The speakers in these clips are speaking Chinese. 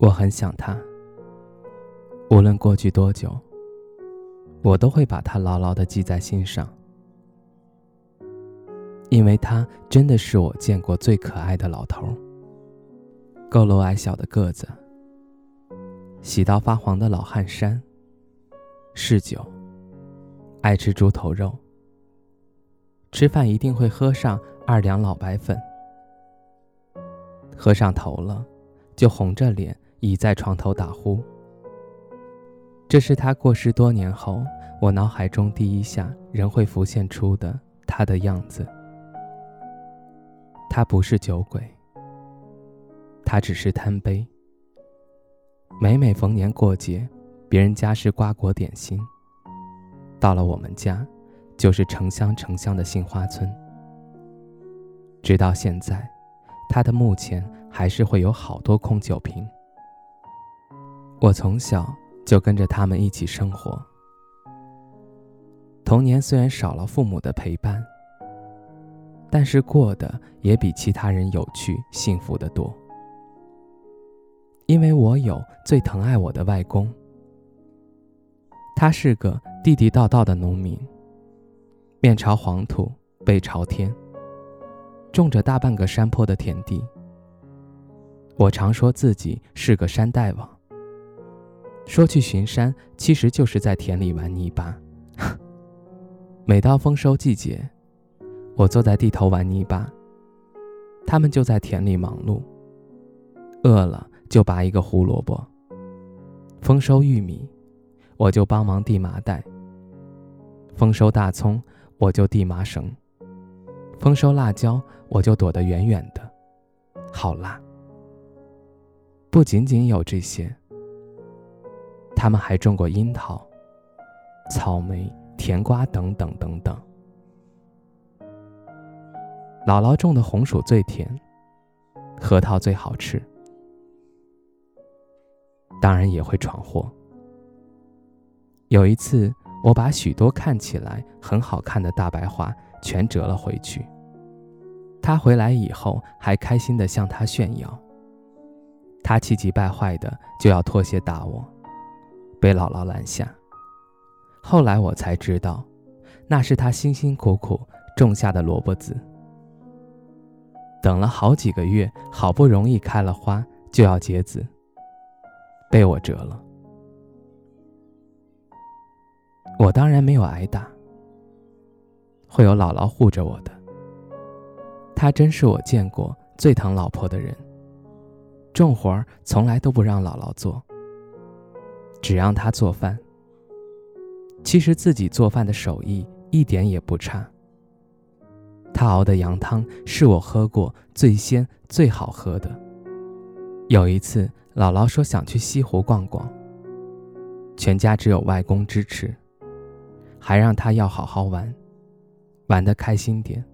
我很想他，无论过去多久，我都会把他牢牢的记在心上，因为他真的是我见过最可爱的老头。佝偻矮小的个子，洗到发黄的老汗衫，嗜酒，爱吃猪头肉，吃饭一定会喝上二两老白粉，喝上头了，就红着脸。倚在床头打呼。这是他过世多年后，我脑海中第一下仍会浮现出的他的样子。他不是酒鬼，他只是贪杯。每每逢年过节，别人家是瓜果点心，到了我们家，就是成箱成箱的杏花村。直到现在，他的墓前还是会有好多空酒瓶。我从小就跟着他们一起生活。童年虽然少了父母的陪伴，但是过得也比其他人有趣、幸福的多。因为我有最疼爱我的外公，他是个地地道道的农民，面朝黄土背朝天，种着大半个山坡的田地。我常说自己是个山大王。说去巡山，其实就是在田里玩泥巴。每到丰收季节，我坐在地头玩泥巴，他们就在田里忙碌。饿了就拔一个胡萝卜。丰收玉米，我就帮忙递麻袋。丰收大葱，我就递麻绳。丰收辣椒，我就躲得远远的，好辣。不仅仅有这些。他们还种过樱桃、草莓、甜瓜等等等等。姥姥种的红薯最甜，核桃最好吃。当然也会闯祸。有一次，我把许多看起来很好看的大白花全折了回去。他回来以后，还开心地向他炫耀。他气急败坏的就要脱鞋打我。被姥姥拦下。后来我才知道，那是他辛辛苦苦种下的萝卜籽。等了好几个月，好不容易开了花，就要结籽，被我折了。我当然没有挨打，会有姥姥护着我的。她真是我见过最疼老婆的人，重活从来都不让姥姥做。只让他做饭。其实自己做饭的手艺一点也不差。他熬的羊汤是我喝过最鲜最好喝的。有一次，姥姥说想去西湖逛逛，全家只有外公支持，还让他要好好玩，玩得开心点。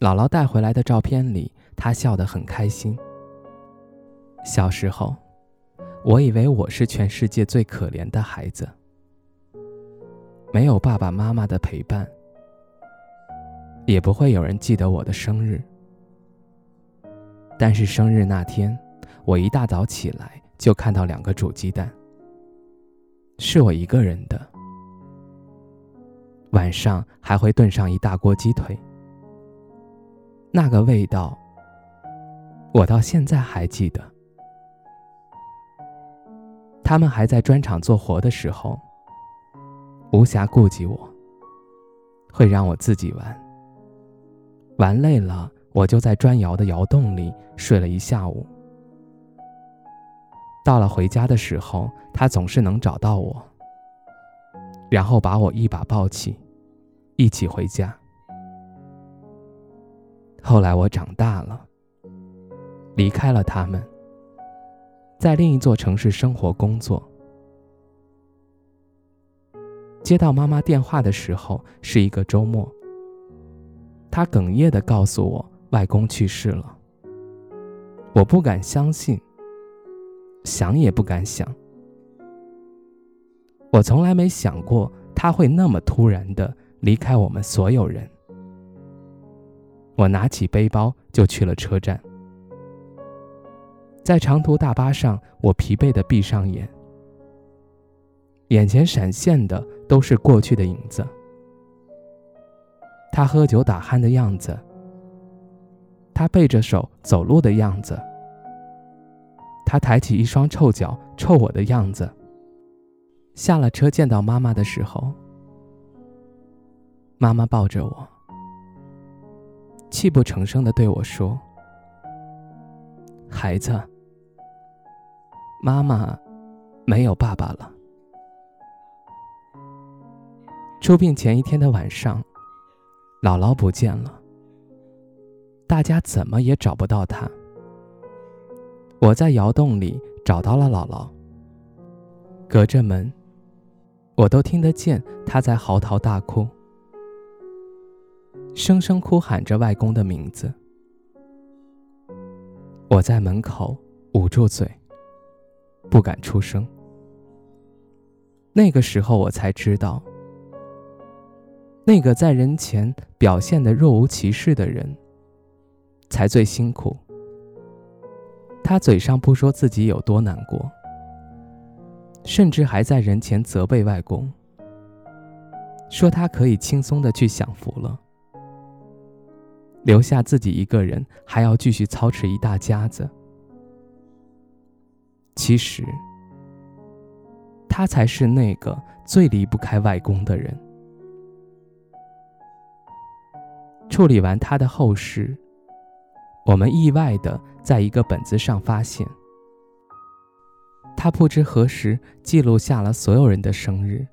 姥姥带回来的照片里，他笑得很开心。小时候。我以为我是全世界最可怜的孩子，没有爸爸妈妈的陪伴，也不会有人记得我的生日。但是生日那天，我一大早起来就看到两个煮鸡蛋，是我一个人的。晚上还会炖上一大锅鸡腿，那个味道，我到现在还记得。他们还在砖厂做活的时候，无暇顾及我，会让我自己玩。玩累了，我就在砖窑的窑洞里睡了一下午。到了回家的时候，他总是能找到我，然后把我一把抱起，一起回家。后来我长大了，离开了他们，在另一座城市生活工作。接到妈妈电话的时候是一个周末，她哽咽地告诉我外公去世了。我不敢相信，想也不敢想。我从来没想过他会那么突然的离开我们所有人。我拿起背包就去了车站，在长途大巴上，我疲惫的闭上眼，眼前闪现的都是过去的影子。他喝酒打鼾的样子。他背着手走路的样子，他抬起一双臭脚臭我的样子。下了车见到妈妈的时候，妈妈抱着我，泣不成声的对我说：“孩子，妈妈没有爸爸了。”出殡前一天的晚上，姥姥不见了。大家怎么也找不到他。我在窑洞里找到了姥姥。隔着门，我都听得见她在嚎啕大哭，声声哭喊着外公的名字。我在门口捂住嘴，不敢出声。那个时候，我才知道，那个在人前表现的若无其事的人。才最辛苦。他嘴上不说自己有多难过，甚至还在人前责备外公，说他可以轻松的去享福了，留下自己一个人还要继续操持一大家子。其实，他才是那个最离不开外公的人。处理完他的后事。我们意外的在一个本子上发现，他不知何时记录下了所有人的生日，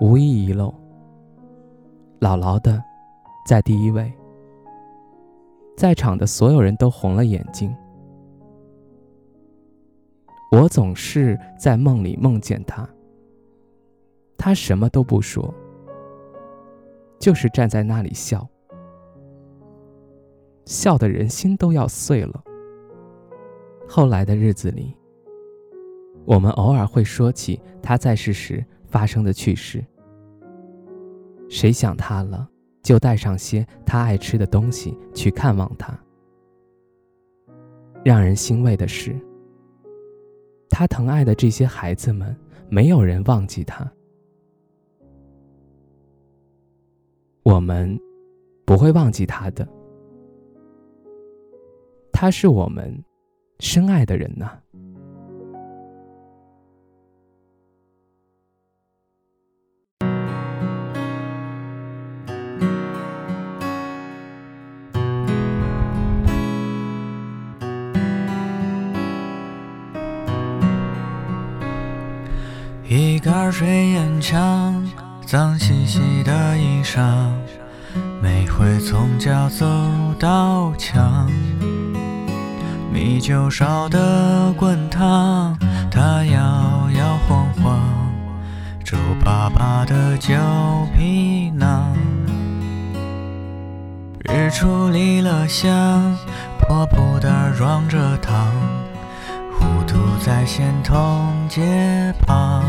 无一遗漏。姥姥的，在第一位。在场的所有人都红了眼睛。我总是在梦里梦见他，他什么都不说，就是站在那里笑。笑的人心都要碎了。后来的日子里，我们偶尔会说起他在世时发生的趣事。谁想他了，就带上些他爱吃的东西去看望他。让人欣慰的是，他疼爱的这些孩子们，没有人忘记他。我们不会忘记他的。他是我们深爱的人呐。一杆水烟枪，脏兮兮的衣裳，每回从家走到墙。米酒烧得滚烫，它摇摇晃晃，皱巴巴的旧皮囊。日出离了乡，破布袋装着糖，糊涂在线通街旁。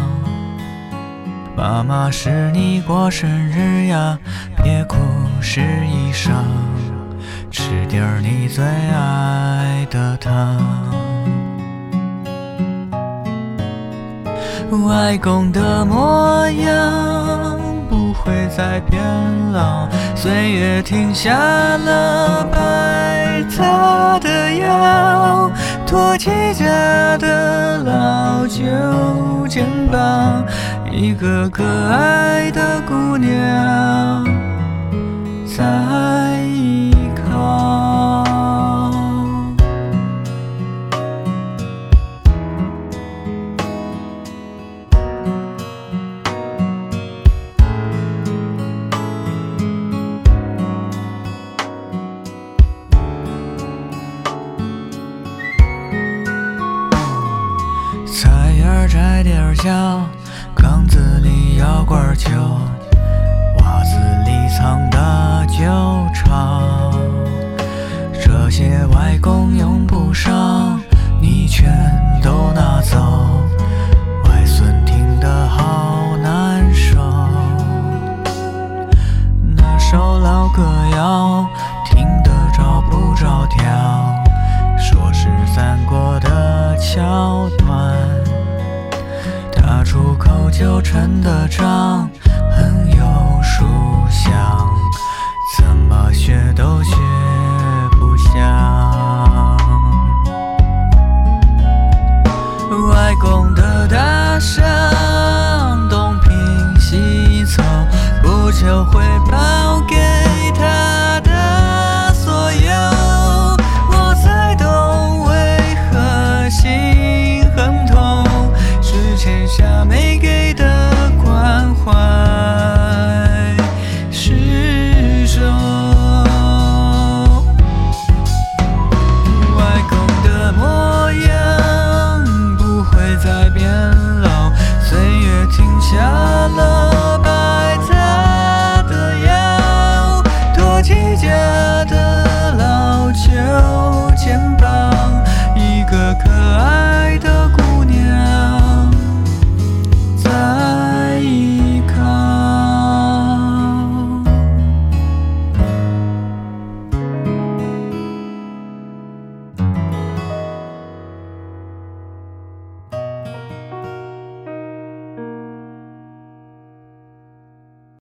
妈妈是你过生日呀，别哭湿衣裳。吃点儿你最爱的糖。外公的模样会再变老，岁月停下了拍他的腰，托起家的老旧肩膀，一个可爱的姑娘在。碟儿娇，缸子里摇罐酒，袜子里藏的旧钞。这些外公用不上，你全都拿走。外孙听得好难受，那首老歌谣听得着不着调，说是三国的桥段。他出口就成的账，很有书香，怎么学都学不像。外公的大象东拼西凑，不求会。